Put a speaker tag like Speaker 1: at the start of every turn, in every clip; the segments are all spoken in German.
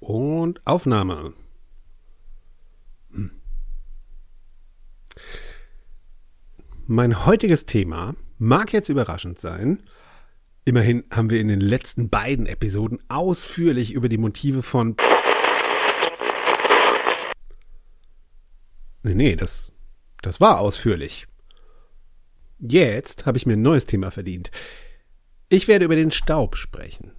Speaker 1: Und Aufnahme. Hm. Mein heutiges Thema mag jetzt überraschend sein. Immerhin haben wir in den letzten beiden Episoden ausführlich über die Motive von Nee, nee, das, das war ausführlich. Jetzt habe ich mir ein neues Thema verdient. Ich werde über den Staub sprechen.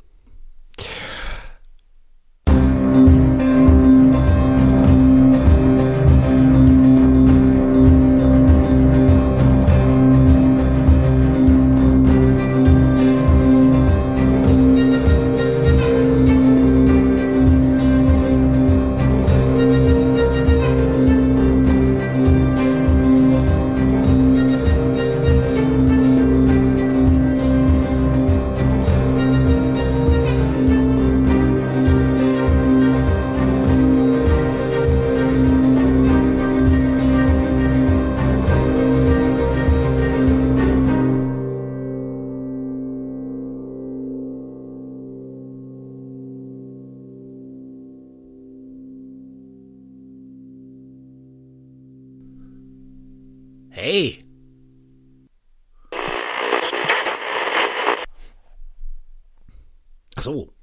Speaker 1: Ach so.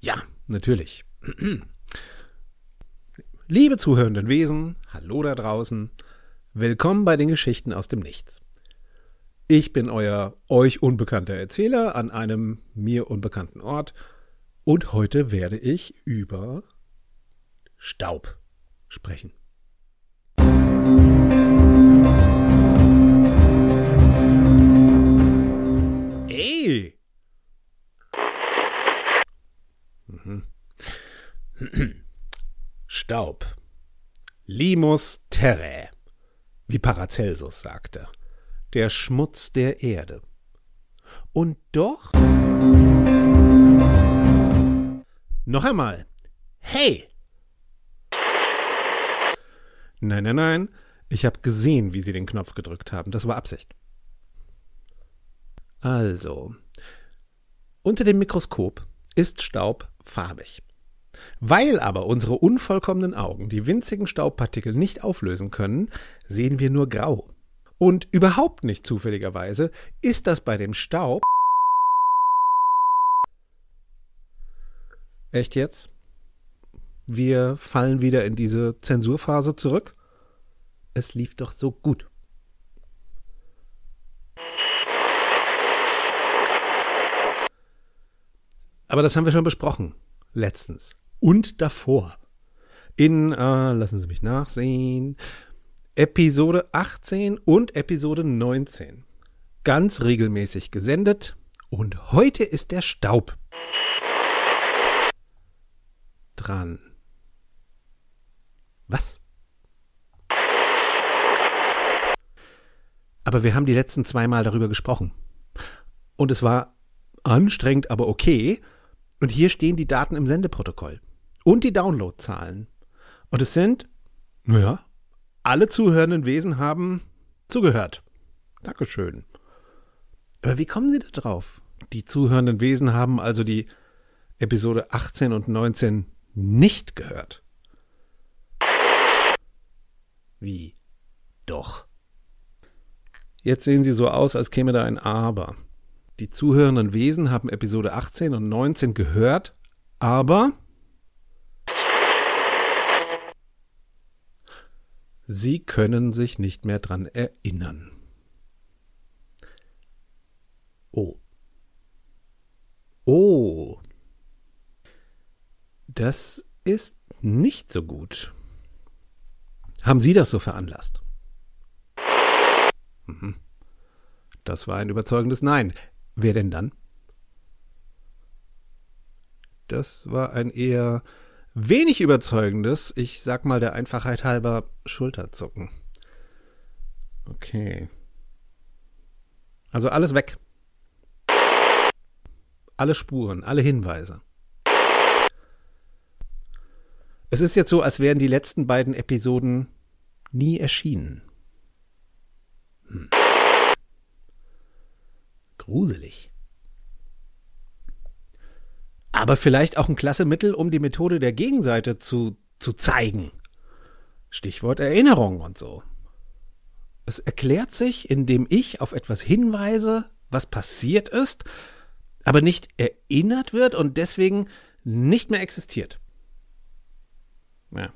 Speaker 1: Ja, natürlich. Liebe zuhörenden Wesen, hallo da draußen. Willkommen bei den Geschichten aus dem Nichts. Ich bin euer euch unbekannter Erzähler an einem mir unbekannten Ort und heute werde ich über Staub sprechen. Ey! Mhm. Staub. Limus terrae, wie Paracelsus sagte. Der Schmutz der Erde. Und doch. Noch einmal. Hey! Nein, nein, nein. Ich habe gesehen, wie Sie den Knopf gedrückt haben. Das war Absicht. Also, unter dem Mikroskop ist Staub farbig. Weil aber unsere unvollkommenen Augen die winzigen Staubpartikel nicht auflösen können, sehen wir nur grau. Und überhaupt nicht zufälligerweise ist das bei dem Staub. Echt jetzt? Wir fallen wieder in diese Zensurphase zurück? Es lief doch so gut. Aber das haben wir schon besprochen. Letztens. Und davor. In, äh, lassen Sie mich nachsehen, Episode 18 und Episode 19. Ganz regelmäßig gesendet. Und heute ist der Staub dran. Was? Aber wir haben die letzten zweimal darüber gesprochen. Und es war anstrengend, aber okay. Und hier stehen die Daten im Sendeprotokoll. Und die Downloadzahlen. Und es sind, naja, alle zuhörenden Wesen haben zugehört. Dankeschön. Aber wie kommen Sie da drauf? Die zuhörenden Wesen haben also die Episode 18 und 19 nicht gehört. Wie? Doch. Jetzt sehen Sie so aus, als käme da ein Aber. Die zuhörenden Wesen haben Episode 18 und 19 gehört, aber sie können sich nicht mehr dran erinnern. Oh. Oh. Das ist nicht so gut. Haben Sie das so veranlasst? Mhm. Das war ein überzeugendes Nein. Wer denn dann? Das war ein eher wenig überzeugendes, ich sag mal der Einfachheit halber, Schulterzucken. Okay. Also alles weg. Alle Spuren, alle Hinweise. Es ist jetzt so, als wären die letzten beiden Episoden nie erschienen. Gruselig. Aber vielleicht auch ein klasse Mittel, um die Methode der Gegenseite zu, zu zeigen. Stichwort Erinnerung und so. Es erklärt sich, indem ich auf etwas hinweise, was passiert ist, aber nicht erinnert wird und deswegen nicht mehr existiert. Ja.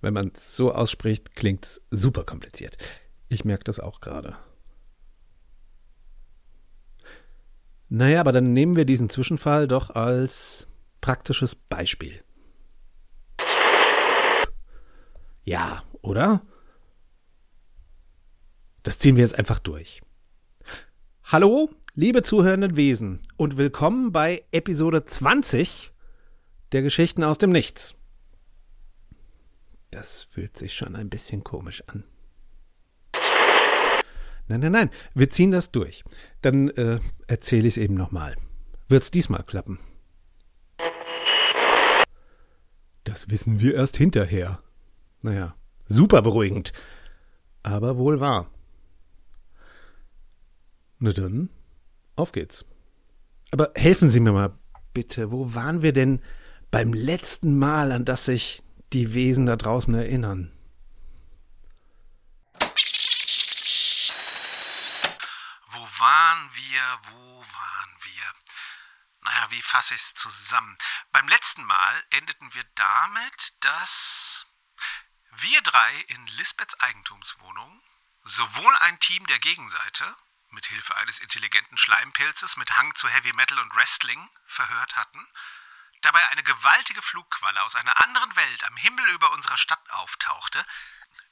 Speaker 1: Wenn man es so ausspricht, klingt es super kompliziert. Ich merke das auch gerade. Naja, aber dann nehmen wir diesen Zwischenfall doch als praktisches Beispiel. Ja, oder? Das ziehen wir jetzt einfach durch. Hallo, liebe zuhörenden Wesen und willkommen bei Episode 20 der Geschichten aus dem Nichts. Das fühlt sich schon ein bisschen komisch an. Nein, nein, nein, wir ziehen das durch. Dann äh, erzähle ich es eben nochmal. Wird's diesmal klappen? Das wissen wir erst hinterher. Naja, super beruhigend. Aber wohl wahr. Na dann, auf geht's. Aber helfen Sie mir mal bitte, wo waren wir denn beim letzten Mal, an das sich die Wesen da draußen erinnern?
Speaker 2: Wo waren wir, wo waren wir? Naja, wie fasse ich es zusammen? Beim letzten Mal endeten wir damit, dass wir drei in Lisbeths Eigentumswohnung sowohl ein Team der Gegenseite mit Hilfe eines intelligenten Schleimpilzes mit Hang zu Heavy Metal und Wrestling verhört hatten, dabei eine gewaltige Flugqualle aus einer anderen Welt am Himmel über unserer Stadt auftauchte,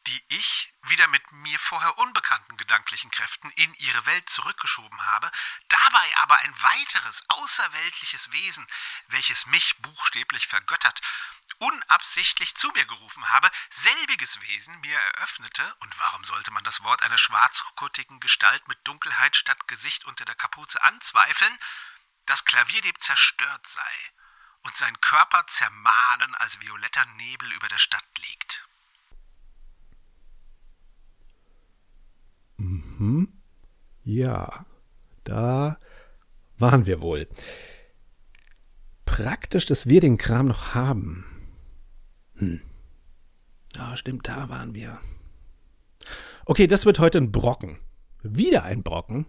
Speaker 2: die ich wieder mit mir vorher unbekannten gedanklichen Kräften in ihre Welt zurückgeschoben habe, dabei aber ein weiteres außerweltliches Wesen, welches mich buchstäblich vergöttert, unabsichtlich zu mir gerufen habe, selbiges Wesen mir eröffnete, und warum sollte man das Wort einer schwarzkuttigen Gestalt mit Dunkelheit statt Gesicht unter der Kapuze anzweifeln, dass Klavierdieb zerstört sei und sein Körper zermahlen als violetter Nebel über der Stadt liegt.
Speaker 1: Mhm. Ja, da waren wir wohl. Praktisch, dass wir den Kram noch haben. Hm. Ja, stimmt, da waren wir. Okay, das wird heute ein Brocken. Wieder ein Brocken.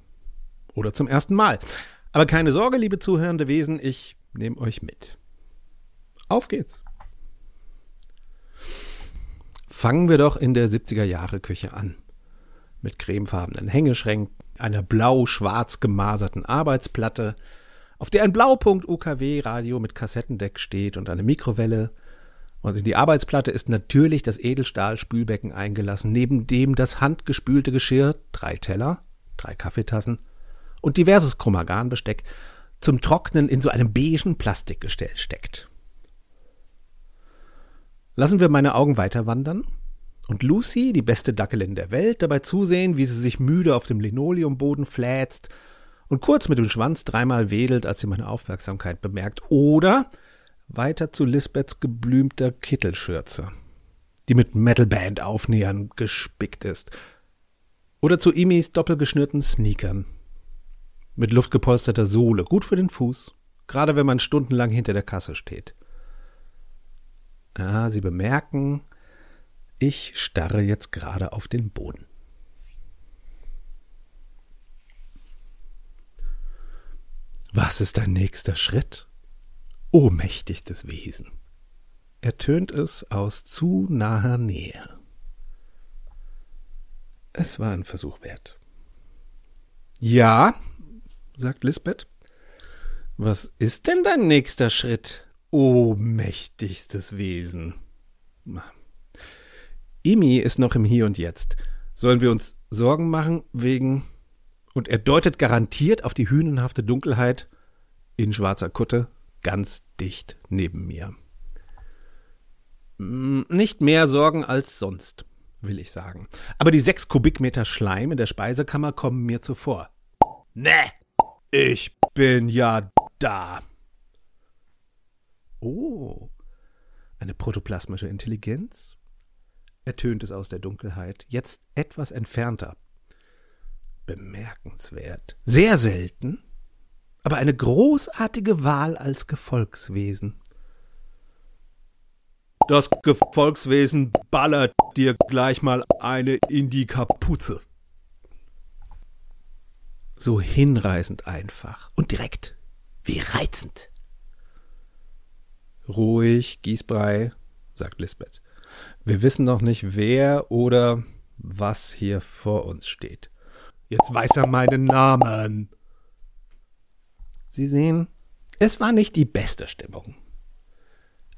Speaker 1: Oder zum ersten Mal. Aber keine Sorge, liebe zuhörende Wesen, ich nehme euch mit. Auf geht's. Fangen wir doch in der 70er Jahre Küche an mit cremefarbenen Hängeschränken, einer blau-schwarz gemaserten Arbeitsplatte, auf der ein Blaupunkt UKW-Radio mit Kassettendeck steht und eine Mikrowelle. Und in die Arbeitsplatte ist natürlich das Edelstahl-Spülbecken eingelassen, neben dem das handgespülte Geschirr, drei Teller, drei Kaffeetassen und diverses Chromagan-Besteck zum Trocknen in so einem beigen Plastikgestell steckt. Lassen wir meine Augen weiter wandern und Lucy, die beste Dackelin der Welt, dabei zusehen, wie sie sich müde auf dem Linoleumboden fläzt und kurz mit dem Schwanz dreimal wedelt, als sie meine Aufmerksamkeit bemerkt, oder weiter zu Lisbeths geblümter Kittelschürze, die mit Metalband-Aufnähern gespickt ist, oder zu Imis doppelgeschnürten Sneakern, mit luftgepolsterter Sohle, gut für den Fuß, gerade wenn man stundenlang hinter der Kasse steht. Ah, Sie bemerken, ich starre jetzt gerade auf den Boden. Was ist dein nächster Schritt? O mächtigstes Wesen. Ertönt es aus zu naher Nähe. Es war ein Versuch wert. Ja, sagt Lisbeth. Was ist denn dein nächster Schritt, o mächtigstes Wesen? Imi ist noch im Hier und Jetzt. Sollen wir uns Sorgen machen wegen. Und er deutet garantiert auf die hünenhafte Dunkelheit in schwarzer Kutte ganz dicht neben mir. Hm, nicht mehr Sorgen als sonst, will ich sagen. Aber die sechs Kubikmeter Schleim in der Speisekammer kommen mir zuvor. Ne, ich bin ja da. Oh, Eine protoplasmische Intelligenz? Ertönt es aus der Dunkelheit, jetzt etwas entfernter. Bemerkenswert, sehr selten, aber eine großartige Wahl als Gefolgswesen. Das Gefolgswesen ballert dir gleich mal eine in die Kapuze. So hinreißend einfach und direkt. Wie reizend. Ruhig, Gießbrei, sagt Lisbeth. Wir wissen noch nicht, wer oder was hier vor uns steht. Jetzt weiß er meinen Namen. Sie sehen, es war nicht die beste Stimmung.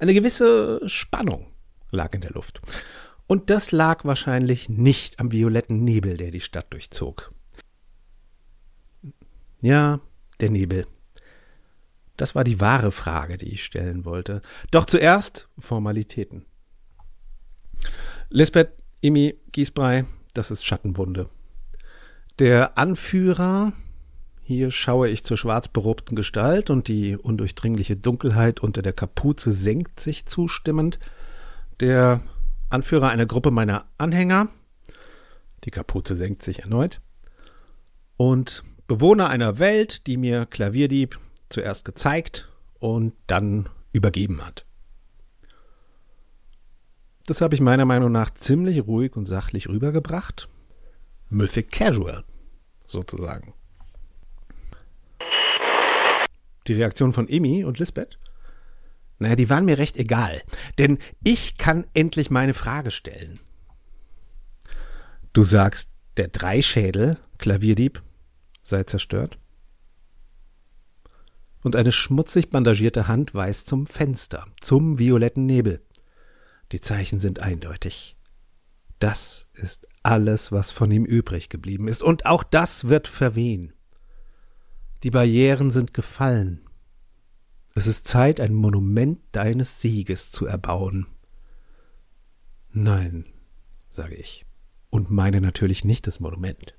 Speaker 1: Eine gewisse Spannung lag in der Luft. Und das lag wahrscheinlich nicht am violetten Nebel, der die Stadt durchzog. Ja, der Nebel. Das war die wahre Frage, die ich stellen wollte. Doch zuerst Formalitäten. Lisbeth, Imi, Giesbrei, das ist Schattenwunde. Der Anführer, hier schaue ich zur schwarz berobten Gestalt und die undurchdringliche Dunkelheit unter der Kapuze senkt sich zustimmend. Der Anführer einer Gruppe meiner Anhänger, die Kapuze senkt sich erneut, und Bewohner einer Welt, die mir Klavierdieb zuerst gezeigt und dann übergeben hat. Das habe ich meiner Meinung nach ziemlich ruhig und sachlich rübergebracht. Mythic Casual, sozusagen. Die Reaktion von Emi und Lisbeth? Naja, die waren mir recht egal, denn ich kann endlich meine Frage stellen. Du sagst, der Dreischädel, Klavierdieb, sei zerstört? Und eine schmutzig bandagierte Hand weist zum Fenster, zum violetten Nebel. Die Zeichen sind eindeutig. Das ist alles, was von ihm übrig geblieben ist, und auch das wird verwehen. Die Barrieren sind gefallen. Es ist Zeit, ein Monument deines Sieges zu erbauen. Nein, sage ich, und meine natürlich nicht das Monument.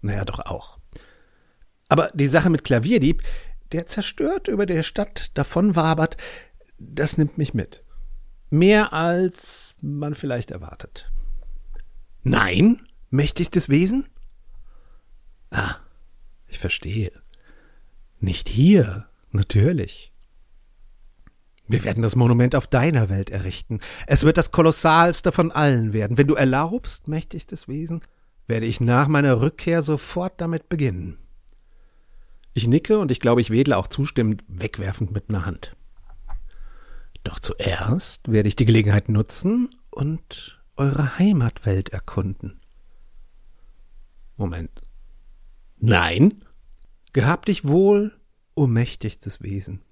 Speaker 1: Naja, doch auch. Aber die Sache mit Klavierdieb, der zerstört über der Stadt davonwabert, das nimmt mich mit. Mehr als man vielleicht erwartet. Nein, mächtigstes Wesen? Ah, ich verstehe. Nicht hier, natürlich. Wir werden das Monument auf deiner Welt errichten. Es wird das kolossalste von allen werden. Wenn du erlaubst, mächtigstes Wesen, werde ich nach meiner Rückkehr sofort damit beginnen. Ich nicke und ich glaube, ich wedle auch zustimmend wegwerfend mit einer Hand. Doch zuerst werde ich die Gelegenheit nutzen und eure Heimatwelt erkunden. Moment. Nein? Gehabt dich wohl, o mächtigstes Wesen.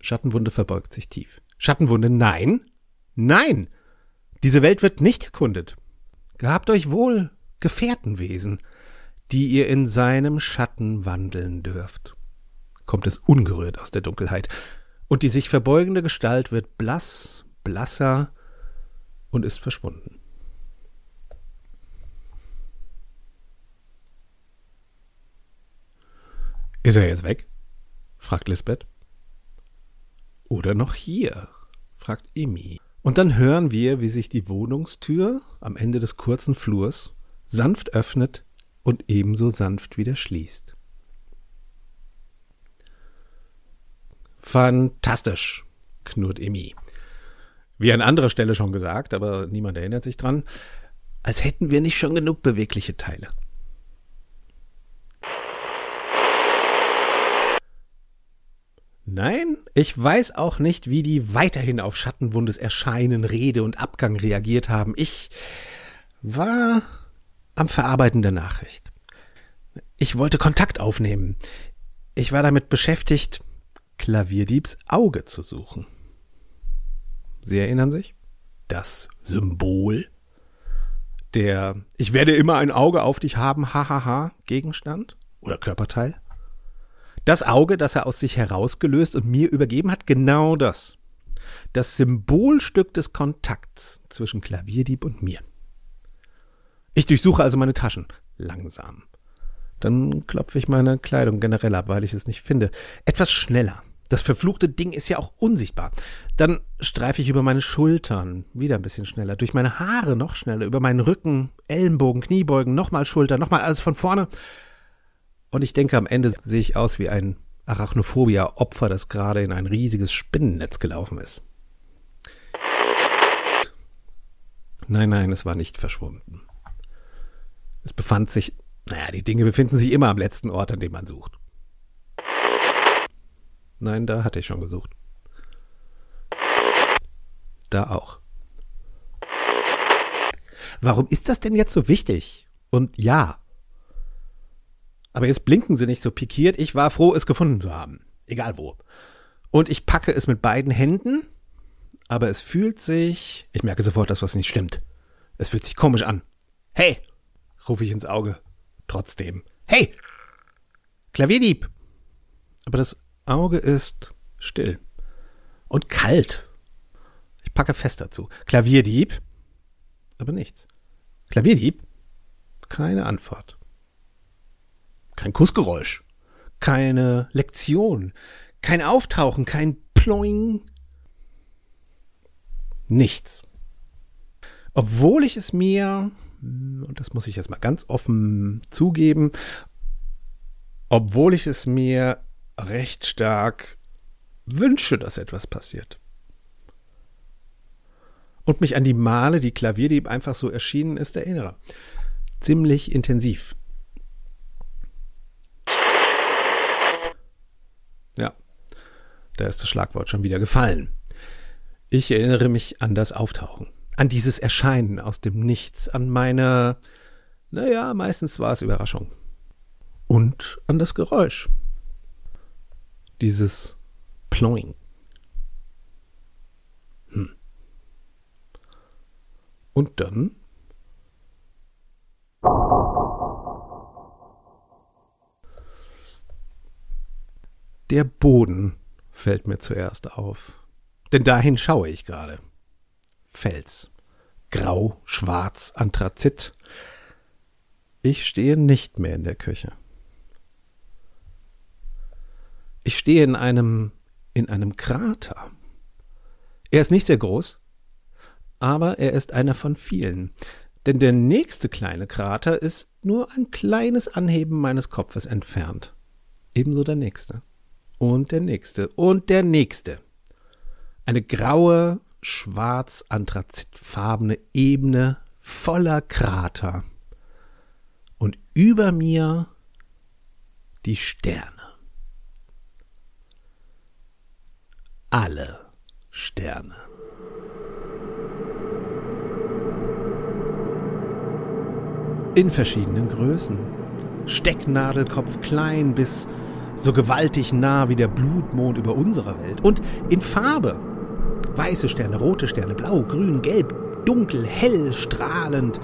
Speaker 1: Schattenwunde verbeugt sich tief. Schattenwunde, nein? Nein! Diese Welt wird nicht erkundet. Gehabt euch wohl, Gefährtenwesen die ihr in seinem Schatten wandeln dürft. Kommt es ungerührt aus der Dunkelheit, und die sich verbeugende Gestalt wird blass, blasser und ist verschwunden. Ist er jetzt weg? fragt Lisbeth. Oder noch hier? fragt Emi. Und dann hören wir, wie sich die Wohnungstür am Ende des kurzen Flurs sanft öffnet und ebenso sanft wieder schließt. Fantastisch, knurrt Emi. Wie an anderer Stelle schon gesagt, aber niemand erinnert sich dran, als hätten wir nicht schon genug bewegliche Teile. Nein, ich weiß auch nicht, wie die weiterhin auf Schattenwundes Erscheinen, Rede und Abgang reagiert haben. Ich war am Verarbeiten der Nachricht. Ich wollte Kontakt aufnehmen. Ich war damit beschäftigt, Klavierdiebs Auge zu suchen. Sie erinnern sich? Das Symbol. Der Ich werde immer ein Auge auf dich haben, hahaha, Gegenstand oder Körperteil. Das Auge, das er aus sich herausgelöst und mir übergeben hat, genau das. Das Symbolstück des Kontakts zwischen Klavierdieb und mir. Ich durchsuche also meine Taschen. Langsam. Dann klopfe ich meine Kleidung generell ab, weil ich es nicht finde. Etwas schneller. Das verfluchte Ding ist ja auch unsichtbar. Dann streife ich über meine Schultern, wieder ein bisschen schneller, durch meine Haare noch schneller, über meinen Rücken, Ellenbogen, Kniebeugen, nochmal Schulter, nochmal alles von vorne. Und ich denke, am Ende sehe ich aus wie ein Arachnophobia-Opfer, das gerade in ein riesiges Spinnennetz gelaufen ist. Nein, nein, es war nicht verschwunden. Es befand sich, naja, die Dinge befinden sich immer am letzten Ort, an dem man sucht. Nein, da hatte ich schon gesucht. Da auch. Warum ist das denn jetzt so wichtig? Und ja. Aber jetzt blinken sie nicht so pikiert. Ich war froh, es gefunden zu haben. Egal wo. Und ich packe es mit beiden Händen, aber es fühlt sich, ich merke sofort, dass was nicht stimmt. Es fühlt sich komisch an. Hey, rufe ich ins Auge. Trotzdem. Hey! Klavierdieb! Aber das Auge ist still und kalt. Ich packe fest dazu. Klavierdieb, aber nichts. Klavierdieb, keine Antwort. Kein Kussgeräusch, keine Lektion, kein Auftauchen, kein Ploing. Nichts. Obwohl ich es mir, und das muss ich jetzt mal ganz offen zugeben, obwohl ich es mir recht stark wünsche, dass etwas passiert. Und mich an die Male, die Klavierdieb einfach so erschienen ist, erinnere. Ziemlich intensiv. Ja, da ist das Schlagwort schon wieder gefallen. Ich erinnere mich an das Auftauchen, an dieses Erscheinen aus dem Nichts, an meine, naja, meistens war es Überraschung. Und an das Geräusch dieses Ploing. Hm. Und dann Der Boden fällt mir zuerst auf. Denn dahin schaue ich gerade. Fels. Grau, schwarz, Anthrazit. Ich stehe nicht mehr in der Küche. Ich stehe in einem, in einem Krater. Er ist nicht sehr groß, aber er ist einer von vielen. Denn der nächste kleine Krater ist nur ein kleines Anheben meines Kopfes entfernt. Ebenso der nächste. Und der nächste. Und der nächste. Eine graue, schwarz-anthrazitfarbene Ebene voller Krater. Und über mir die Sterne. Alle Sterne. In verschiedenen Größen. Stecknadelkopf klein bis so gewaltig nah wie der Blutmond über unserer Welt. Und in Farbe. Weiße Sterne, rote Sterne, blau, grün, gelb, dunkel, hell, strahlend,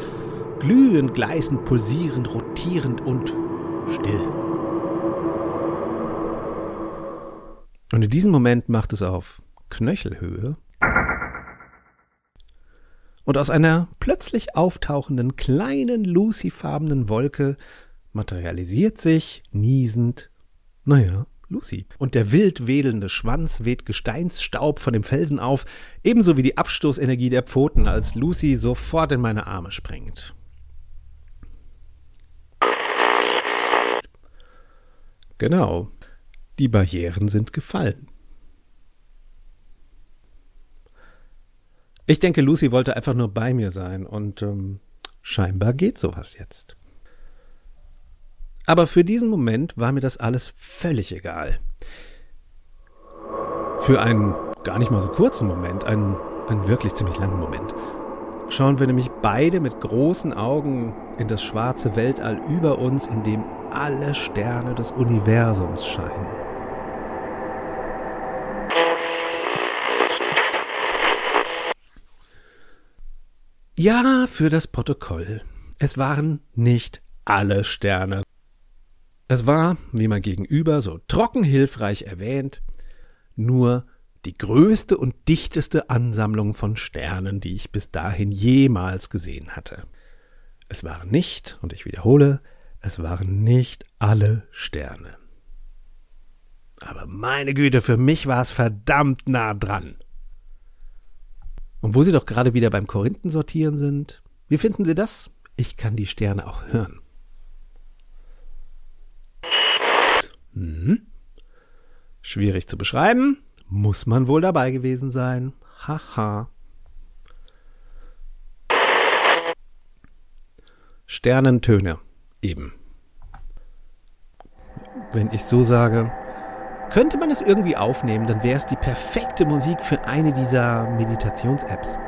Speaker 1: glühend, gleißend, pulsierend, rotierend und still. Und in diesem Moment macht es auf Knöchelhöhe. Und aus einer plötzlich auftauchenden kleinen lucifarbenen Wolke materialisiert sich, niesend, naja, Lucy. Und der wild wedelnde Schwanz weht Gesteinsstaub von dem Felsen auf, ebenso wie die Abstoßenergie der Pfoten, als Lucy sofort in meine Arme springt. Genau, die Barrieren sind gefallen. Ich denke, Lucy wollte einfach nur bei mir sein und ähm, scheinbar geht sowas jetzt. Aber für diesen Moment war mir das alles völlig egal. Für einen gar nicht mal so kurzen Moment, einen, einen wirklich ziemlich langen Moment, schauen wir nämlich beide mit großen Augen in das schwarze Weltall über uns, in dem alle Sterne des Universums scheinen. Ja, für das Protokoll. Es waren nicht alle Sterne. Es war, wie man gegenüber so trocken hilfreich erwähnt, nur die größte und dichteste Ansammlung von Sternen, die ich bis dahin jemals gesehen hatte. Es waren nicht, und ich wiederhole, es waren nicht alle Sterne. Aber meine Güte, für mich war es verdammt nah dran. Und wo Sie doch gerade wieder beim Korinthensortieren sind, wie finden Sie das? Ich kann die Sterne auch hören. Mhm. Schwierig zu beschreiben, muss man wohl dabei gewesen sein. Haha. Sternentöne eben. Wenn ich so sage, könnte man es irgendwie aufnehmen, dann wäre es die perfekte Musik für eine dieser Meditations-Apps.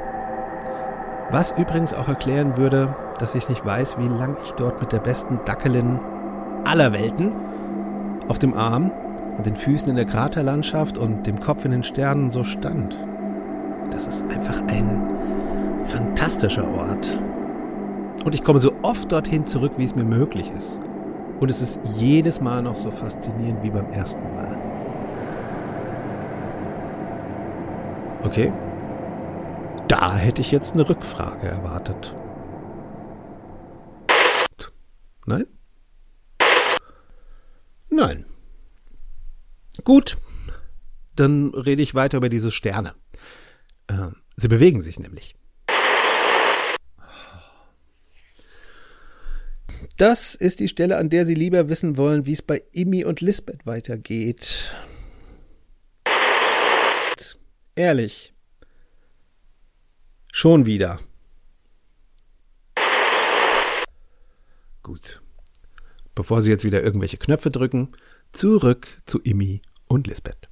Speaker 1: Was übrigens auch erklären würde, dass ich nicht weiß, wie lang ich dort mit der besten Dackelin aller Welten auf dem Arm und den Füßen in der Kraterlandschaft und dem Kopf in den Sternen so stand. Das ist einfach ein fantastischer Ort. Und ich komme so oft dorthin zurück, wie es mir möglich ist. Und es ist jedes Mal noch so faszinierend wie beim ersten Mal. Okay. Da hätte ich jetzt eine Rückfrage erwartet. Nein? Nein. Gut. Dann rede ich weiter über diese Sterne. Äh, sie bewegen sich nämlich. Das ist die Stelle, an der Sie lieber wissen wollen, wie es bei Imi und Lisbeth weitergeht. Ehrlich. Schon wieder. Gut. Bevor Sie jetzt wieder irgendwelche Knöpfe drücken, zurück zu Imi und Lisbeth.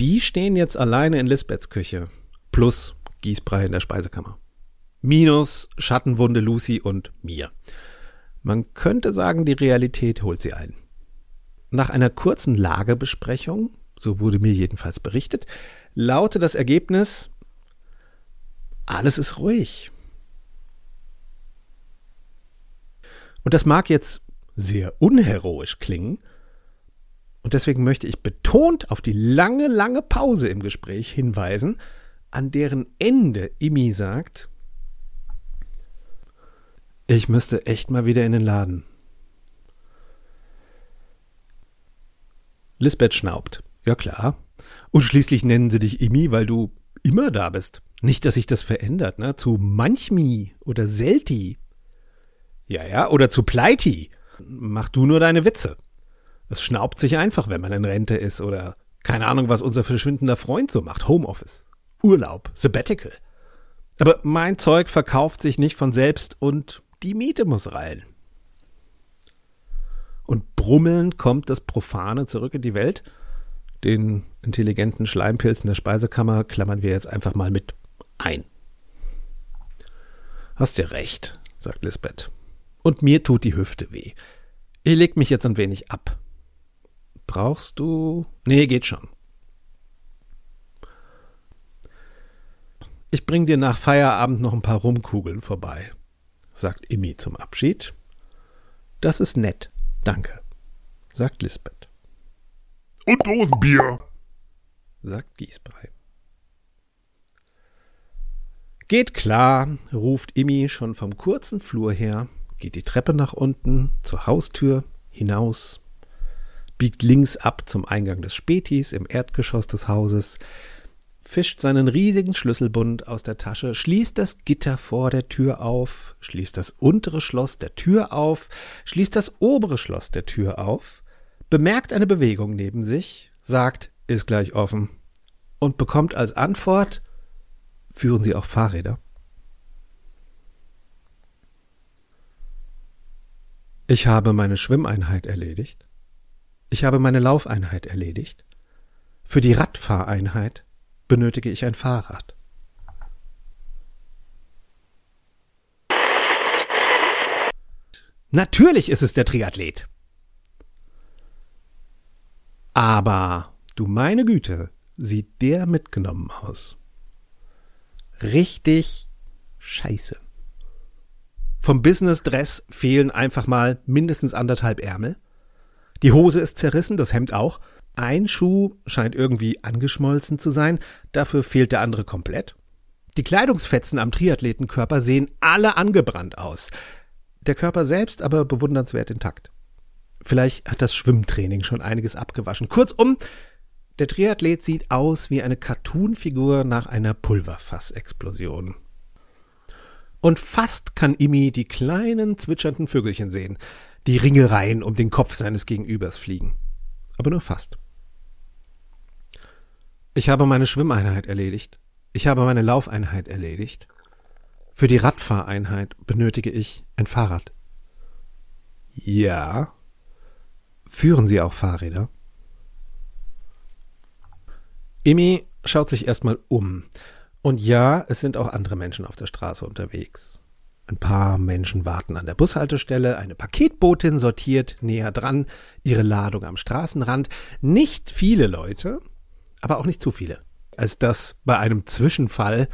Speaker 1: Die stehen jetzt alleine in Lisbeths Küche. Plus Gießbrei in der Speisekammer. Minus Schattenwunde Lucy und mir. Man könnte sagen, die Realität holt sie ein. Nach einer kurzen Lagebesprechung, so wurde mir jedenfalls berichtet, laute das Ergebnis alles ist ruhig. Und das mag jetzt sehr unheroisch klingen, und deswegen möchte ich betont auf die lange, lange Pause im Gespräch hinweisen, an deren Ende Imi sagt, ich müsste echt mal wieder in den Laden. Lisbeth schnaubt. Ja klar. Und schließlich nennen sie dich Imi, weil du immer da bist. Nicht, dass sich das verändert, ne? Zu Manchmi oder Selti. Ja, ja, oder zu Pleiti. Mach du nur deine Witze. Es schnaubt sich einfach, wenn man in Rente ist oder keine Ahnung, was unser verschwindender Freund so macht. Homeoffice. Urlaub. Sabbatical. Aber mein Zeug verkauft sich nicht von selbst und die Miete muss rein. Und brummelnd kommt das Profane zurück in die Welt. Den intelligenten Schleimpilz in der Speisekammer klammern wir jetzt einfach mal mit ein. Hast dir recht, sagt Lisbeth. Und mir tut die Hüfte weh. Ich leg mich jetzt ein wenig ab. Brauchst du? Nee, geht schon. Ich bring dir nach Feierabend noch ein paar Rumkugeln vorbei sagt Emmy zum Abschied. Das ist nett, danke, sagt Lisbeth.
Speaker 3: Und Dosenbier,
Speaker 1: sagt Gießbrei. Geht klar, ruft Immi schon vom kurzen Flur her, geht die Treppe nach unten, zur Haustür, hinaus, biegt links ab zum Eingang des Spätis im Erdgeschoss des Hauses, fischt seinen riesigen Schlüsselbund aus der Tasche, schließt das Gitter vor der Tür auf, schließt das untere Schloss der Tür auf, schließt das obere Schloss der Tür auf, bemerkt eine Bewegung neben sich, sagt, ist gleich offen und bekommt als Antwort, führen Sie auch Fahrräder? Ich habe meine Schwimmeinheit erledigt. Ich habe meine Laufeinheit erledigt. Für die Radfahreinheit benötige ich ein Fahrrad. Natürlich ist es der Triathlet. Aber, du meine Güte, sieht der mitgenommen aus. Richtig scheiße. Vom Business Dress fehlen einfach mal mindestens anderthalb Ärmel. Die Hose ist zerrissen, das Hemd auch. Ein Schuh scheint irgendwie angeschmolzen zu sein, dafür fehlt der andere komplett. Die Kleidungsfetzen am Triathletenkörper sehen alle angebrannt aus. Der Körper selbst aber bewundernswert intakt. Vielleicht hat das Schwimmtraining schon einiges abgewaschen. Kurzum, der Triathlet sieht aus wie eine Cartoonfigur nach einer Pulverfassexplosion. Und fast kann Imi die kleinen zwitschernden Vögelchen sehen, die Ringelreihen um den Kopf seines Gegenübers fliegen. Aber nur fast. Ich habe meine Schwimmeinheit erledigt. Ich habe meine Laufeinheit erledigt. Für die Radfahreinheit benötige ich ein Fahrrad. Ja. Führen Sie auch Fahrräder? Imi schaut sich erstmal um. Und ja, es sind auch andere Menschen auf der Straße unterwegs. Ein paar Menschen warten an der Bushaltestelle, eine Paketbotin sortiert näher dran ihre Ladung am Straßenrand. Nicht viele Leute, aber auch nicht zu viele, als dass bei einem Zwischenfall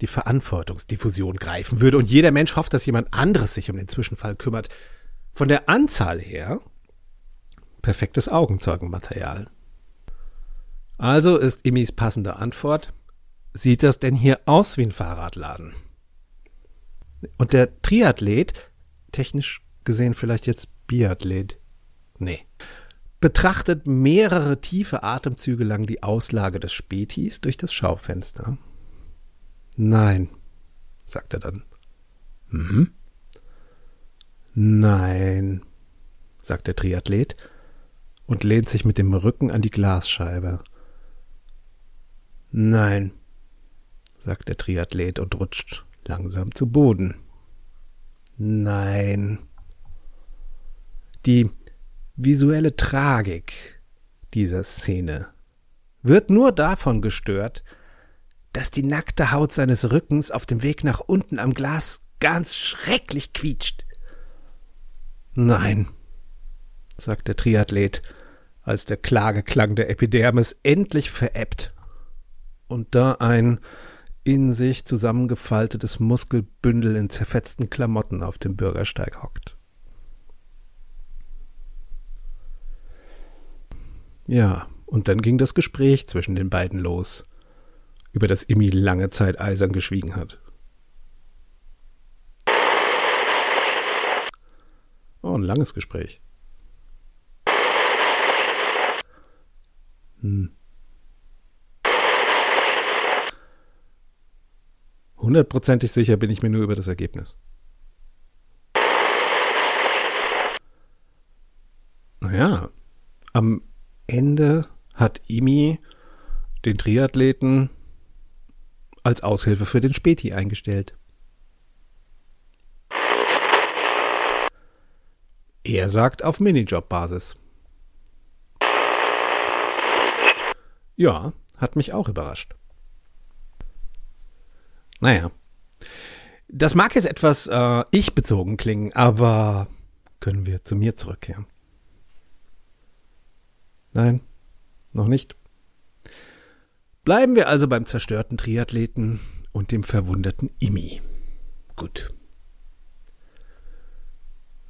Speaker 1: die Verantwortungsdiffusion greifen würde und jeder Mensch hofft, dass jemand anderes sich um den Zwischenfall kümmert. Von der Anzahl her perfektes Augenzeugenmaterial. Also ist Imis passende Antwort, sieht das denn hier aus wie ein Fahrradladen? Und der Triathlet, technisch gesehen vielleicht jetzt Biathlet, nee, betrachtet mehrere tiefe Atemzüge lang die Auslage des Spätis durch das Schaufenster. Nein, sagt er dann. Mhm. Nein, sagt der Triathlet und lehnt sich mit dem Rücken an die Glasscheibe. Nein, sagt der Triathlet und rutscht langsam zu Boden. Nein. Die visuelle Tragik dieser Szene wird nur davon gestört, dass die nackte Haut seines Rückens auf dem Weg nach unten am Glas ganz schrecklich quietscht. Nein, sagt der Triathlet, als der Klageklang der Epidermis endlich verebbt und da ein in sich zusammengefaltetes Muskelbündel in zerfetzten Klamotten auf dem Bürgersteig hockt. Ja, und dann ging das Gespräch zwischen den beiden los, über das Immi lange Zeit eisern geschwiegen hat. Oh, ein langes Gespräch. Hm. Hundertprozentig sicher bin ich mir nur über das Ergebnis. Naja, am Ende hat Imi den Triathleten als Aushilfe für den Späti eingestellt. Er sagt auf Minijob-Basis. Ja, hat mich auch überrascht. Naja. Das mag jetzt etwas äh, ich-bezogen klingen, aber können wir zu mir zurückkehren? Nein, noch nicht. Bleiben wir also beim zerstörten Triathleten und dem verwundeten Imi. Gut.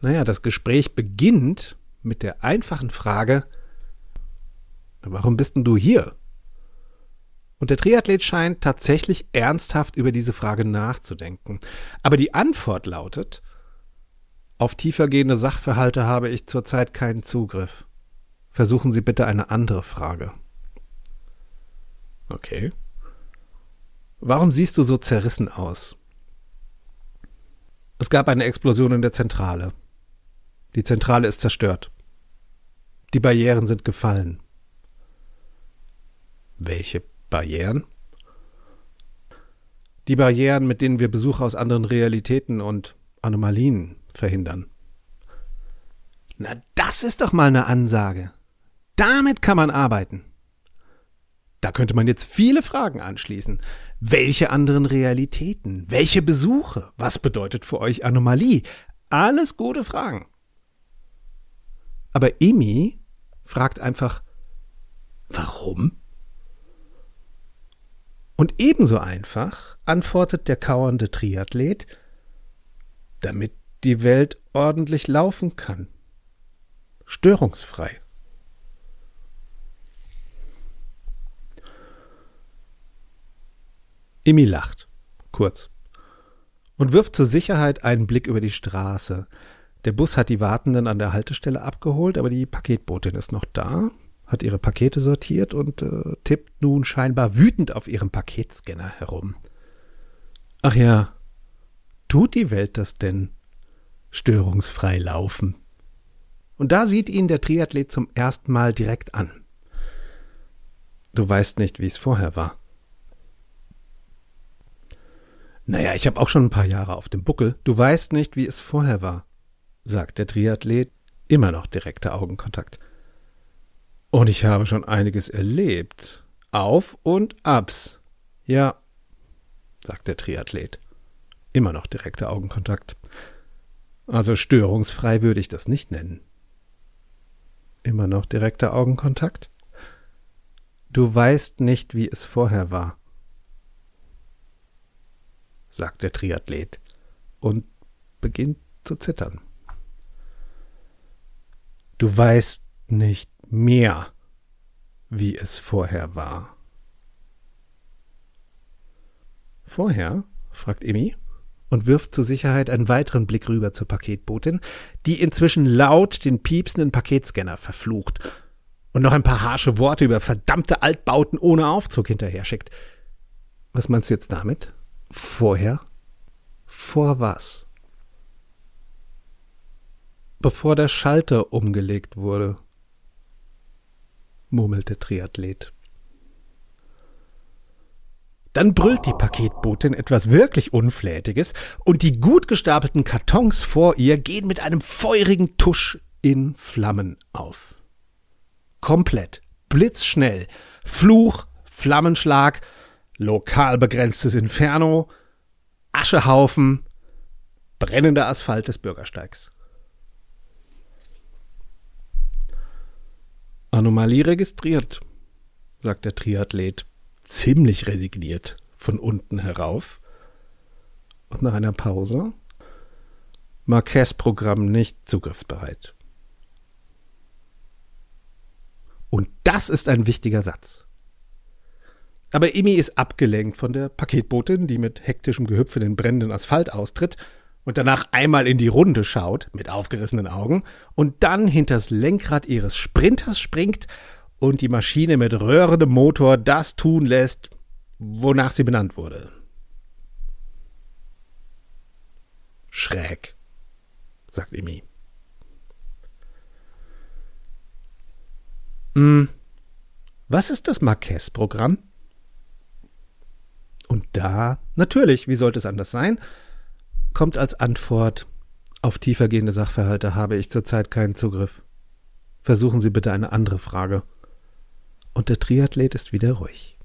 Speaker 1: Naja, das Gespräch beginnt mit der einfachen Frage, warum bist denn du hier? Und der Triathlet scheint tatsächlich ernsthaft über diese Frage nachzudenken. Aber die Antwort lautet, auf tiefergehende Sachverhalte habe ich zurzeit keinen Zugriff. Versuchen Sie bitte eine andere Frage. Okay. Warum siehst du so zerrissen aus? Es gab eine Explosion in der Zentrale. Die Zentrale ist zerstört. Die Barrieren sind gefallen. Welche Barrieren? Die Barrieren, mit denen wir Besucher aus anderen Realitäten und Anomalien verhindern. Na, das ist doch mal eine Ansage. Damit kann man arbeiten. Da könnte man jetzt viele Fragen anschließen. Welche anderen Realitäten? Welche Besuche? Was bedeutet für euch Anomalie? Alles gute Fragen. Aber Emi fragt einfach, warum? Und ebenso einfach antwortet der kauernde Triathlet, damit die Welt ordentlich laufen kann. Störungsfrei. Imi lacht, kurz, und wirft zur Sicherheit einen Blick über die Straße. Der Bus hat die Wartenden an der Haltestelle abgeholt, aber die Paketbotin ist noch da, hat ihre Pakete sortiert und äh, tippt nun scheinbar wütend auf ihrem Paketscanner herum. Ach ja, tut die Welt das denn? Störungsfrei laufen. Und da sieht ihn der Triathlet zum ersten Mal direkt an. Du weißt nicht, wie es vorher war. Naja, ich habe auch schon ein paar Jahre auf dem Buckel. Du weißt nicht, wie es vorher war, sagt der Triathlet, immer noch direkter Augenkontakt. Und ich habe schon einiges erlebt. Auf und abs. Ja, sagt der Triathlet. Immer noch direkter Augenkontakt. Also störungsfrei würde ich das nicht nennen. Immer noch direkter Augenkontakt? Du weißt nicht, wie es vorher war, sagt der Triathlet und beginnt zu zittern. Du weißt nicht mehr, wie es vorher war. Vorher? fragt Emmy und wirft zur Sicherheit einen weiteren Blick rüber zur Paketbotin, die inzwischen laut den piepsenden Paketscanner verflucht und noch ein paar harsche Worte über verdammte Altbauten ohne Aufzug hinterher schickt. Was meinst du jetzt damit? Vorher? Vor was? Bevor der Schalter umgelegt wurde, murmelte Triathlet. Dann brüllt die Paketbotin etwas wirklich Unflätiges und die gut gestapelten Kartons vor ihr gehen mit einem feurigen Tusch in Flammen auf. Komplett, blitzschnell, Fluch, Flammenschlag, lokal begrenztes Inferno, Aschehaufen, brennender Asphalt des Bürgersteigs. Anomalie registriert, sagt der Triathlet ziemlich resigniert von unten herauf. Und nach einer Pause Marquez-Programm nicht zugriffsbereit. Und das ist ein wichtiger Satz. Aber Emi ist abgelenkt von der Paketbotin, die mit hektischem Gehüpfe den brennenden Asphalt austritt und danach einmal in die Runde schaut, mit aufgerissenen Augen, und dann hinters Lenkrad ihres Sprinters springt und die Maschine mit röhrendem Motor das tun lässt, wonach sie benannt wurde. Schräg, sagt Emi. Hm, was ist das Marquez-Programm? Und da, natürlich, wie sollte es anders sein, kommt als Antwort auf tiefergehende Sachverhalte habe ich zurzeit keinen Zugriff. Versuchen Sie bitte eine andere Frage und der Triathlet ist wieder ruhig.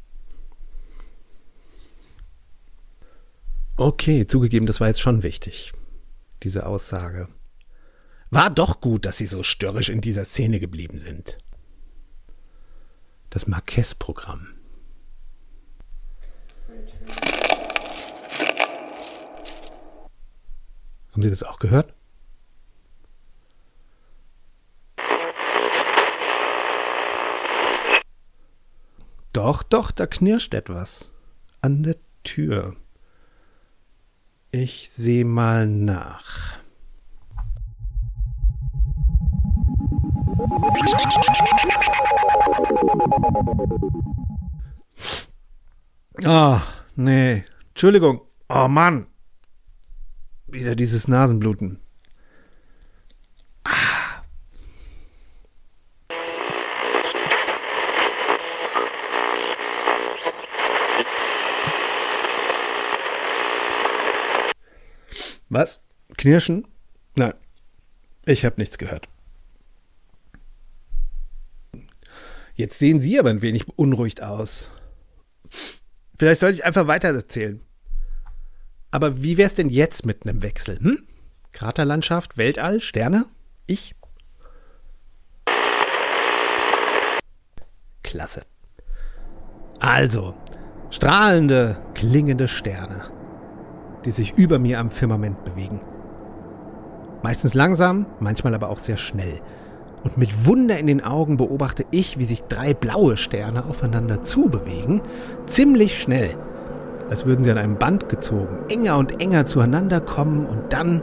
Speaker 1: Okay, zugegeben, das war jetzt schon wichtig, diese Aussage. War doch gut, dass Sie so störrisch in dieser Szene geblieben sind. Das Marquez-Programm. Haben Sie das auch gehört? Doch, doch, da knirscht etwas. An der Tür. Ich seh mal nach. Ah, oh, nee. Entschuldigung. Oh Mann. Wieder dieses Nasenbluten. Was? Knirschen? Nein. Ich habe nichts gehört. Jetzt sehen Sie aber ein wenig beunruhigt aus. Vielleicht sollte ich einfach weiter erzählen. Aber wie wär's denn jetzt mit einem Wechsel? Hm? Kraterlandschaft, Weltall, Sterne? Ich? Klasse. Also, strahlende, klingende Sterne die sich über mir am Firmament bewegen. Meistens langsam, manchmal aber auch sehr schnell. Und mit Wunder in den Augen beobachte ich, wie sich drei blaue Sterne aufeinander zubewegen, ziemlich schnell, als würden sie an einem Band gezogen, enger und enger zueinander kommen und dann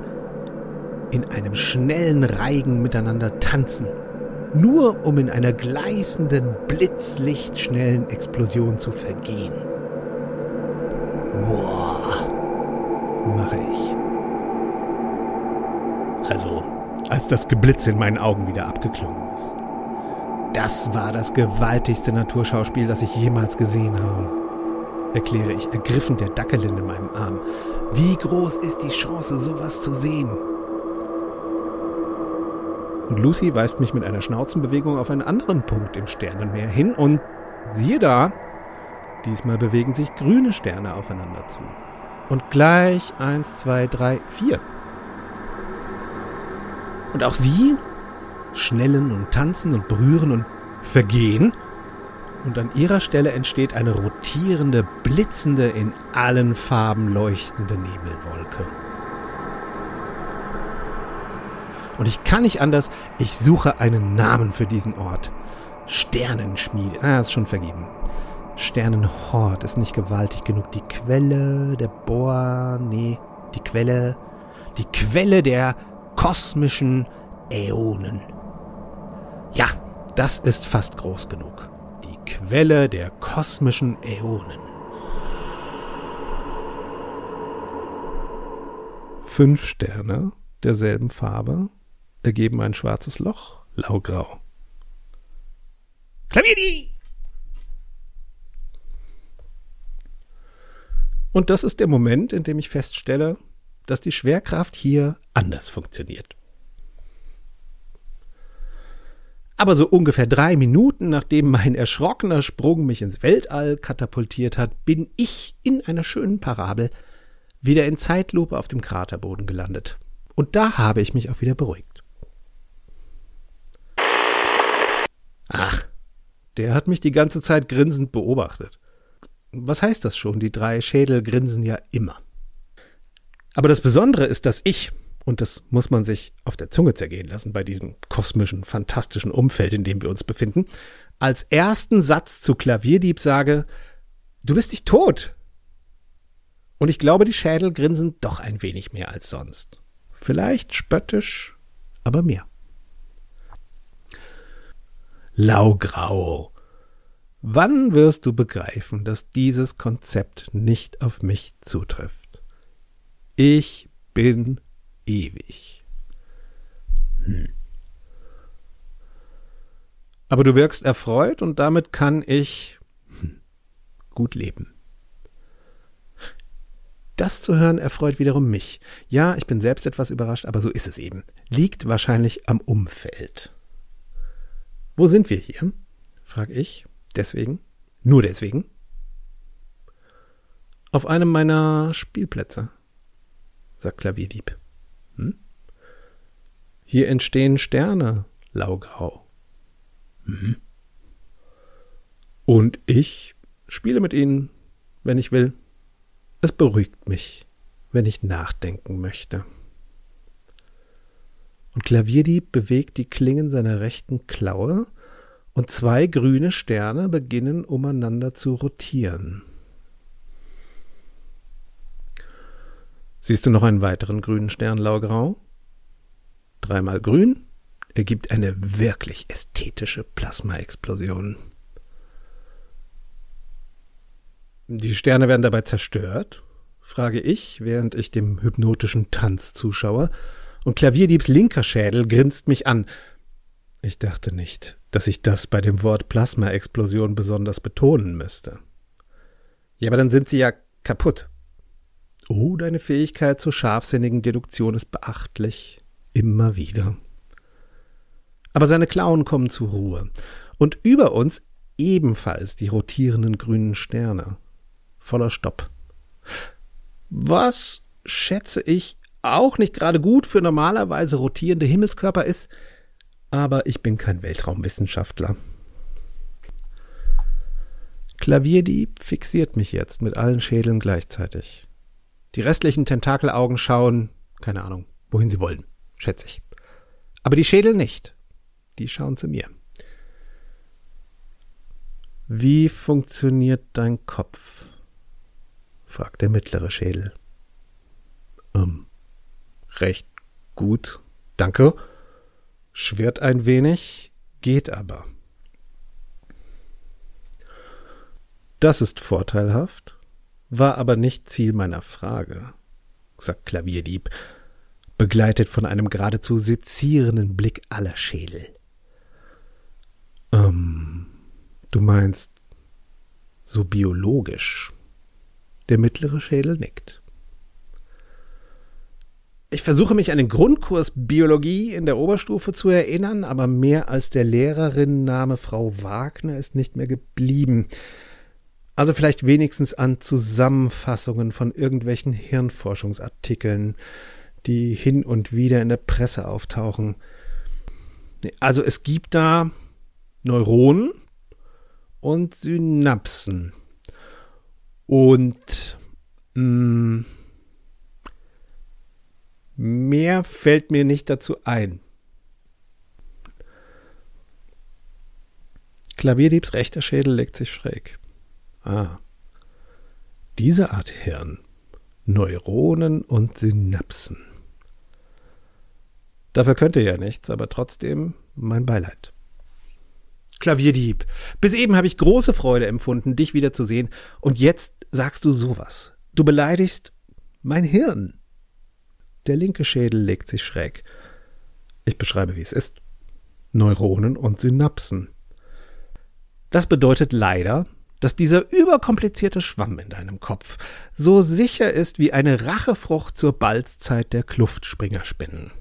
Speaker 1: in einem schnellen Reigen miteinander tanzen, nur um in einer gleißenden, blitzlichtschnellen Explosion zu vergehen. Boah, mache ich. Also, als das Geblitz in meinen Augen wieder abgeklungen ist. Das war das gewaltigste Naturschauspiel, das ich jemals gesehen habe, erkläre ich ergriffen der Dackelin in meinem Arm. Wie groß ist die Chance, sowas zu sehen? Und Lucy weist mich mit einer Schnauzenbewegung auf einen anderen Punkt im Sternenmeer hin und siehe da, diesmal bewegen sich grüne Sterne aufeinander zu. Und gleich eins, zwei, drei, vier. Und auch sie schnellen und tanzen und berühren und vergehen. Und an ihrer Stelle entsteht eine rotierende, blitzende, in allen Farben leuchtende Nebelwolke. Und ich kann nicht anders, ich suche einen Namen für diesen Ort. Sternenschmiede. Ah, ist schon vergeben. Sternenhort ist nicht gewaltig genug. Die Quelle der Bohr, nee, die Quelle, die Quelle der kosmischen Äonen. Ja, das ist fast groß genug. Quelle der kosmischen Äonen. Fünf Sterne derselben Farbe ergeben ein schwarzes Loch, laugrau. Klavierdi! Und das ist der Moment, in dem ich feststelle, dass die Schwerkraft hier anders funktioniert. Aber so ungefähr drei Minuten nachdem mein erschrockener Sprung mich ins Weltall katapultiert hat, bin ich in einer schönen Parabel wieder in Zeitlupe auf dem Kraterboden gelandet. Und da habe ich mich auch wieder beruhigt. Ach, der hat mich die ganze Zeit grinsend beobachtet. Was heißt das schon? Die drei Schädel grinsen ja immer. Aber das Besondere ist, dass ich, und das muss man sich auf der Zunge zergehen lassen bei diesem kosmischen, fantastischen Umfeld, in dem wir uns befinden, als ersten Satz zu Klavierdieb sage, du bist nicht tot. Und ich glaube, die Schädel grinsen doch ein wenig mehr als sonst. Vielleicht spöttisch, aber mehr. Laugrau. Wann wirst du begreifen, dass dieses Konzept nicht auf mich zutrifft? Ich bin ewig. Hm. Aber du wirkst erfreut und damit kann ich hm, gut leben. Das zu hören erfreut wiederum mich. Ja, ich bin selbst etwas überrascht, aber so ist es eben. Liegt wahrscheinlich am Umfeld. Wo sind wir hier? frag ich. Deswegen? Nur deswegen? Auf einem meiner Spielplätze, sagt Klavierdieb. Hier entstehen Sterne, laugrau. Mhm. Und ich spiele mit ihnen, wenn ich will. Es beruhigt mich, wenn ich nachdenken möchte. Und Klavierdieb bewegt die Klingen seiner rechten Klaue, und zwei grüne Sterne beginnen umeinander zu rotieren. Siehst du noch einen weiteren grünen Stern, Laugrau? Dreimal grün ergibt eine wirklich ästhetische Plasmaexplosion. Die Sterne werden dabei zerstört? frage ich, während ich dem hypnotischen Tanz zuschaue, und Klavierdiebs linker Schädel grinst mich an. Ich dachte nicht, dass ich das bei dem Wort Plasmaexplosion besonders betonen müsste. Ja, aber dann sind sie ja kaputt. Oh, deine Fähigkeit zur scharfsinnigen Deduktion ist beachtlich. Immer wieder. Aber seine Klauen kommen zur Ruhe. Und über uns ebenfalls die rotierenden grünen Sterne. Voller Stopp. Was, schätze ich, auch nicht gerade gut für normalerweise rotierende Himmelskörper ist, aber ich bin kein Weltraumwissenschaftler. Klavierdieb fixiert mich jetzt mit allen Schädeln gleichzeitig. Die restlichen Tentakelaugen schauen, keine Ahnung, wohin sie wollen, schätze ich. Aber die Schädel nicht. Die schauen zu mir. Wie funktioniert dein Kopf? fragt der mittlere Schädel. Ähm, recht gut, danke. Schwirrt ein wenig, geht aber. Das ist vorteilhaft, war aber nicht Ziel meiner Frage, sagt Klavierdieb, begleitet von einem geradezu sezierenden Blick aller Schädel. Ähm, du meinst so biologisch. Der mittlere Schädel nickt. Ich versuche mich an den Grundkurs Biologie in der Oberstufe zu erinnern, aber mehr als der Lehrerinnenname Frau Wagner ist nicht mehr geblieben. Also vielleicht wenigstens an Zusammenfassungen von irgendwelchen Hirnforschungsartikeln, die hin und wieder in der Presse auftauchen. Also es gibt da Neuronen und Synapsen. Und mm, mehr fällt mir nicht dazu ein. Klavierdiebs rechter Schädel legt sich schräg. Ah, diese Art Hirn, Neuronen und Synapsen. Dafür könnte ja nichts, aber trotzdem mein Beileid. Klavierdieb, bis eben habe ich große Freude empfunden, dich wiederzusehen, und jetzt sagst du sowas. Du beleidigst mein Hirn. Der linke Schädel legt sich schräg. Ich beschreibe, wie es ist. Neuronen und Synapsen. Das bedeutet leider, dass dieser überkomplizierte Schwamm in deinem Kopf so sicher ist wie eine Rachefrucht zur Balzzeit der Kluftspringerspinnen.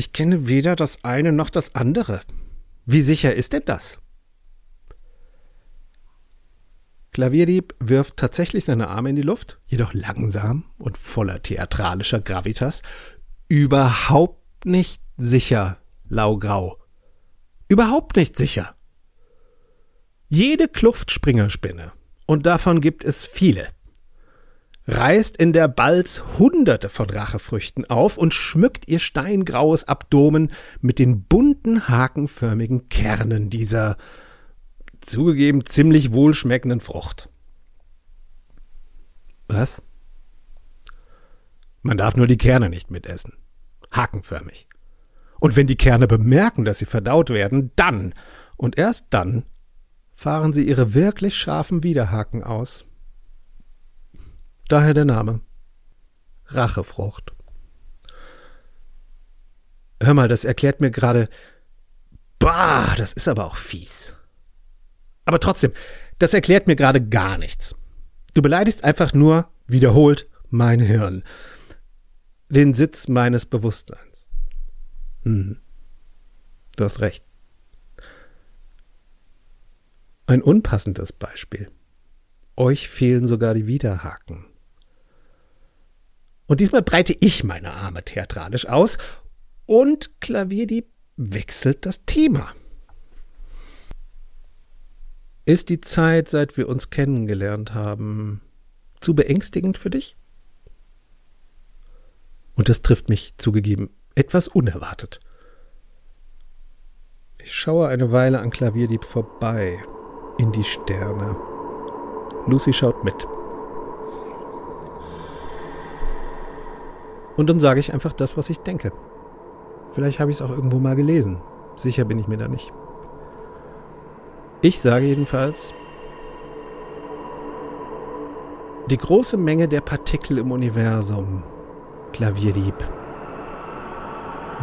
Speaker 1: Ich kenne weder das eine noch das andere. Wie sicher ist denn das? Klavierdieb wirft tatsächlich seine Arme in die Luft, jedoch langsam und voller theatralischer Gravitas. Überhaupt nicht sicher, Laugrau. Überhaupt nicht sicher. Jede Kluftspringerspinne, und davon gibt es viele, reißt in der Balz hunderte von Rachefrüchten auf und schmückt ihr steingraues Abdomen mit den bunten, hakenförmigen Kernen dieser zugegeben ziemlich wohlschmeckenden Frucht. Was? Man darf nur die Kerne nicht mitessen. Hakenförmig. Und wenn die Kerne bemerken, dass sie verdaut werden, dann und erst dann fahren sie ihre wirklich scharfen Widerhaken aus. Daher der Name. Rachefrucht. Hör mal, das erklärt mir gerade. Bah, das ist aber auch fies. Aber trotzdem, das erklärt mir gerade gar nichts. Du beleidigst einfach nur wiederholt mein Hirn. Den Sitz meines Bewusstseins. Hm. Du hast recht. Ein unpassendes Beispiel. Euch fehlen sogar die Widerhaken. Und diesmal breite ich meine Arme theatralisch aus und Klavierdieb wechselt das Thema. Ist die Zeit, seit wir uns kennengelernt haben, zu beängstigend für dich? Und das trifft mich zugegeben etwas unerwartet. Ich schaue eine Weile an Klavierdieb vorbei in die Sterne. Lucy schaut mit. Und dann sage ich einfach das, was ich denke. Vielleicht habe ich es auch irgendwo mal gelesen. Sicher bin ich mir da nicht. Ich sage jedenfalls, die große Menge der Partikel im Universum, Klavierdieb,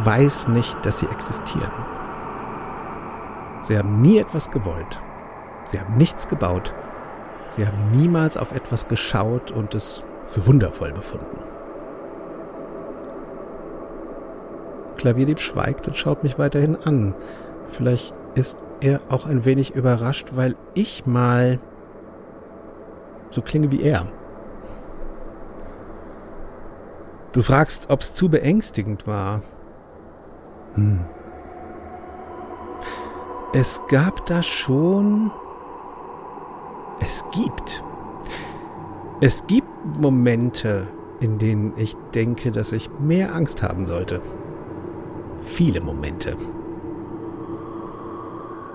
Speaker 1: weiß nicht, dass sie existieren. Sie haben nie etwas gewollt. Sie haben nichts gebaut. Sie haben niemals auf etwas geschaut und es für wundervoll befunden. Klavierdieb schweigt und schaut mich weiterhin an. Vielleicht ist er auch ein wenig überrascht, weil ich mal so klinge wie er. Du fragst, ob's zu beängstigend war. Hm. Es gab da schon es gibt. Es gibt Momente, in denen ich denke, dass ich mehr Angst haben sollte. Viele Momente.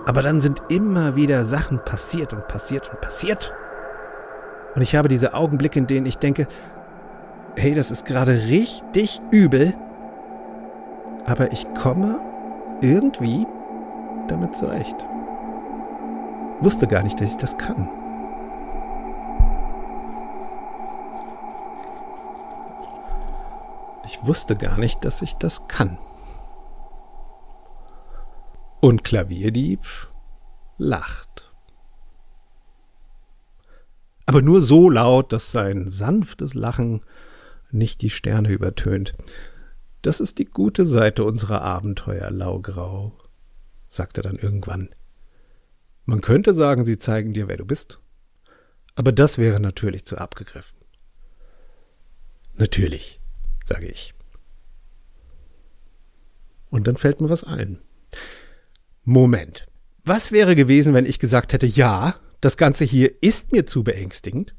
Speaker 1: Aber dann sind immer wieder Sachen passiert und passiert und passiert. Und ich habe diese Augenblicke, in denen ich denke, hey, das ist gerade richtig übel, aber ich komme irgendwie damit zurecht. Wusste gar nicht, dass ich das kann. Ich wusste gar nicht, dass ich das kann. Und Klavierdieb lacht. Aber nur so laut, dass sein sanftes Lachen nicht die Sterne übertönt. Das ist die gute Seite unserer Abenteuer, Laugrau, sagte dann irgendwann. Man könnte sagen, sie zeigen dir, wer du bist. Aber das wäre natürlich zu abgegriffen. Natürlich, sage ich. Und dann fällt mir was ein. Moment. Was wäre gewesen, wenn ich gesagt hätte, ja, das Ganze hier ist mir zu beängstigend?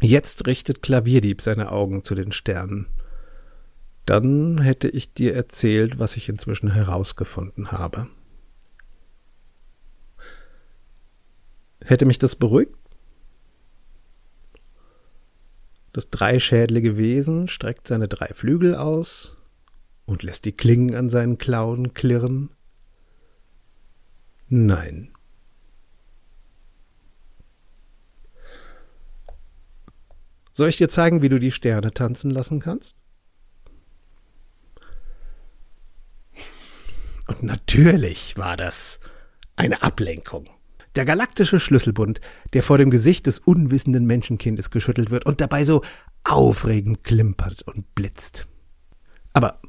Speaker 1: Jetzt richtet Klavierdieb seine Augen zu den Sternen. Dann hätte ich dir erzählt, was ich inzwischen herausgefunden habe. Hätte mich das beruhigt? Das dreischädelige Wesen streckt seine drei Flügel aus und lässt die Klingen an seinen Klauen klirren. Nein. Soll ich dir zeigen, wie du die Sterne tanzen lassen kannst? Und natürlich war das eine Ablenkung. Der galaktische Schlüsselbund, der vor dem Gesicht des unwissenden Menschenkindes geschüttelt wird und dabei so aufregend klimpert und blitzt. Aber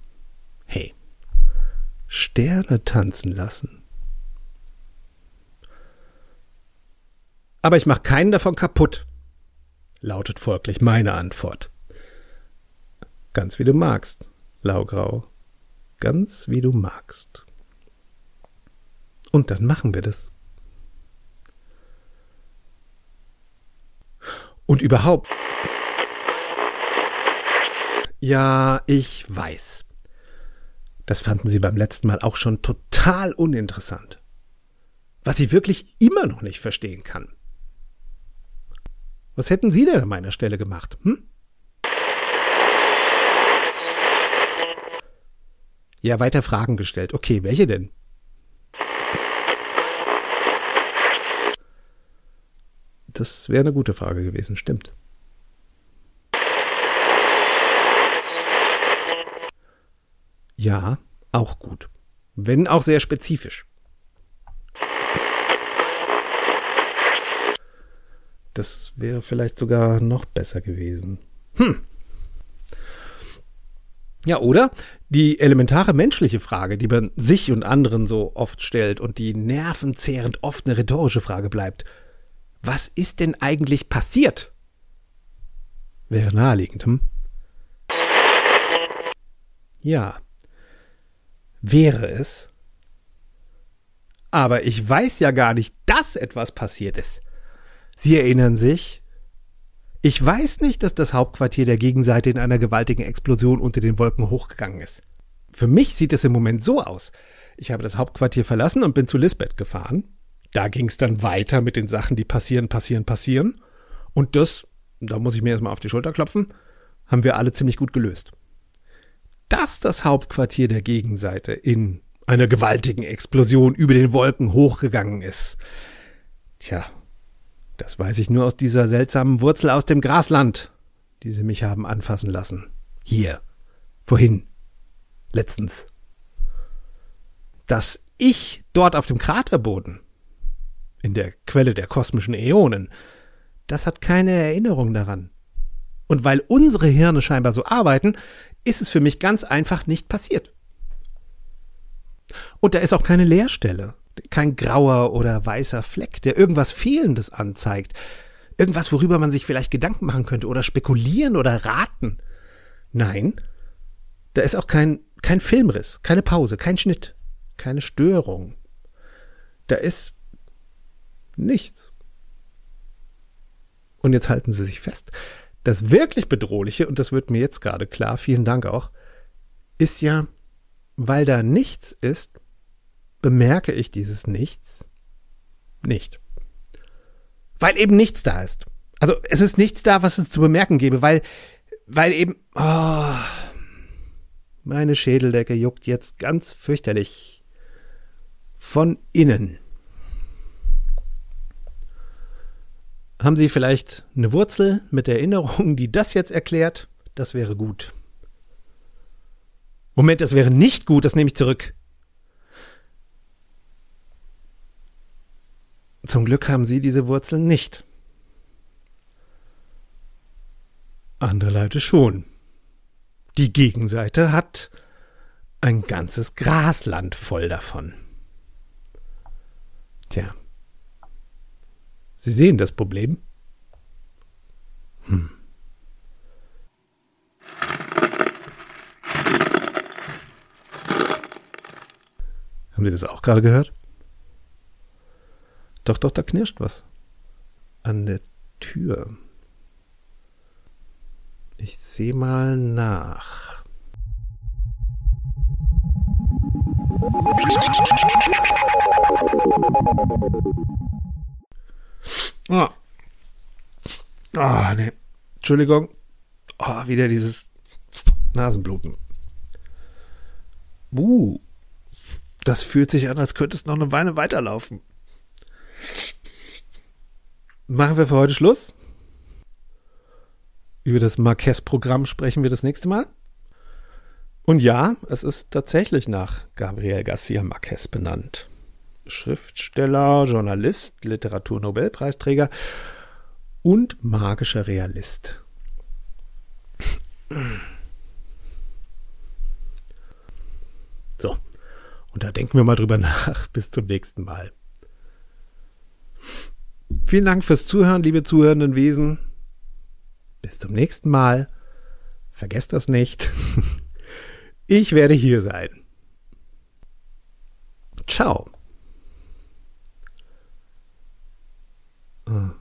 Speaker 1: Sterne tanzen lassen. Aber ich mach keinen davon kaputt, lautet folglich meine Antwort. Ganz wie du magst, Laugrau. Ganz wie du magst. Und dann machen wir das. Und überhaupt. Ja, ich weiß. Das fanden Sie beim letzten Mal auch schon total uninteressant. Was ich wirklich immer noch nicht verstehen kann. Was hätten Sie denn an meiner Stelle gemacht? Hm? Ja, weiter Fragen gestellt. Okay, welche denn? Das wäre eine gute Frage gewesen, stimmt. Ja, auch gut. Wenn auch sehr spezifisch. Das wäre vielleicht sogar noch besser gewesen. Hm. Ja, oder? Die elementare menschliche Frage, die man sich und anderen so oft stellt und die nervenzehrend oft eine rhetorische Frage bleibt was ist denn eigentlich passiert? Wäre naheliegend, hm? Ja, wäre es. Aber ich weiß ja gar nicht, dass etwas passiert ist. Sie erinnern sich? Ich weiß nicht, dass das Hauptquartier der Gegenseite in einer gewaltigen Explosion unter den Wolken hochgegangen ist. Für mich sieht es im Moment so aus. Ich habe das Hauptquartier verlassen und bin zu Lisbeth gefahren. Da ging es dann weiter mit den Sachen, die passieren, passieren, passieren. Und das, da muss ich mir erstmal auf die Schulter klopfen, haben wir alle ziemlich gut gelöst. Dass das Hauptquartier der Gegenseite in einer gewaltigen Explosion über den Wolken hochgegangen ist. Tja, das weiß ich nur aus dieser seltsamen Wurzel aus dem Grasland, die sie mich haben anfassen lassen. Hier. Vorhin. Letztens. Dass ich dort auf dem Kraterboden in der Quelle der kosmischen Äonen, das hat keine Erinnerung daran. Und weil unsere Hirne scheinbar so arbeiten, ist es für mich ganz einfach nicht passiert. Und da ist auch keine Leerstelle, kein grauer oder weißer Fleck, der irgendwas Fehlendes anzeigt, irgendwas, worüber man sich vielleicht Gedanken machen könnte oder spekulieren oder raten. Nein, da ist auch kein, kein Filmriss, keine Pause, kein Schnitt, keine Störung. Da ist Nichts. Und jetzt halten Sie sich fest. Das wirklich Bedrohliche, und das wird mir jetzt gerade klar, vielen Dank auch, ist ja, weil da nichts ist, bemerke ich dieses Nichts nicht. Weil eben nichts da ist. Also es ist nichts da, was es zu bemerken gäbe, weil, weil eben, oh, meine Schädeldecke juckt jetzt ganz fürchterlich. Von innen. Haben Sie vielleicht eine Wurzel mit Erinnerung, die das jetzt erklärt? Das wäre gut. Moment, das wäre nicht gut, das nehme ich zurück. Zum Glück haben Sie diese Wurzeln nicht. Andere Leute schon. Die Gegenseite hat ein ganzes Grasland voll davon. Tja. Sie sehen das Problem? Hm. Haben Sie das auch gerade gehört? Doch, doch, da knirscht was. An der Tür. Ich sehe mal nach. Ah. Ah, nee. Entschuldigung. Ah, wieder dieses Nasenbluten. Uh. Das fühlt sich an, als könnte es noch eine Weile weiterlaufen. Machen wir für heute Schluss? Über das Marquez-Programm sprechen wir das nächste Mal. Und ja, es ist tatsächlich nach Gabriel Garcia Marquez benannt. Schriftsteller, Journalist, Literaturnobelpreisträger und magischer Realist. So, und da denken wir mal drüber nach. Bis zum nächsten Mal. Vielen Dank fürs Zuhören, liebe zuhörenden Wesen. Bis zum nächsten Mal. Vergesst das nicht. Ich werde hier sein. Ciao. Ah.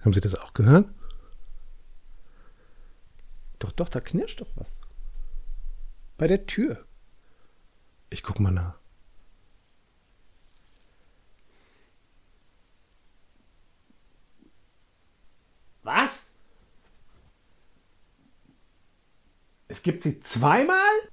Speaker 1: Haben Sie das auch gehört? Doch, doch, da knirscht doch was. Bei der Tür. Ich guck mal nach. Was? Es gibt sie zweimal?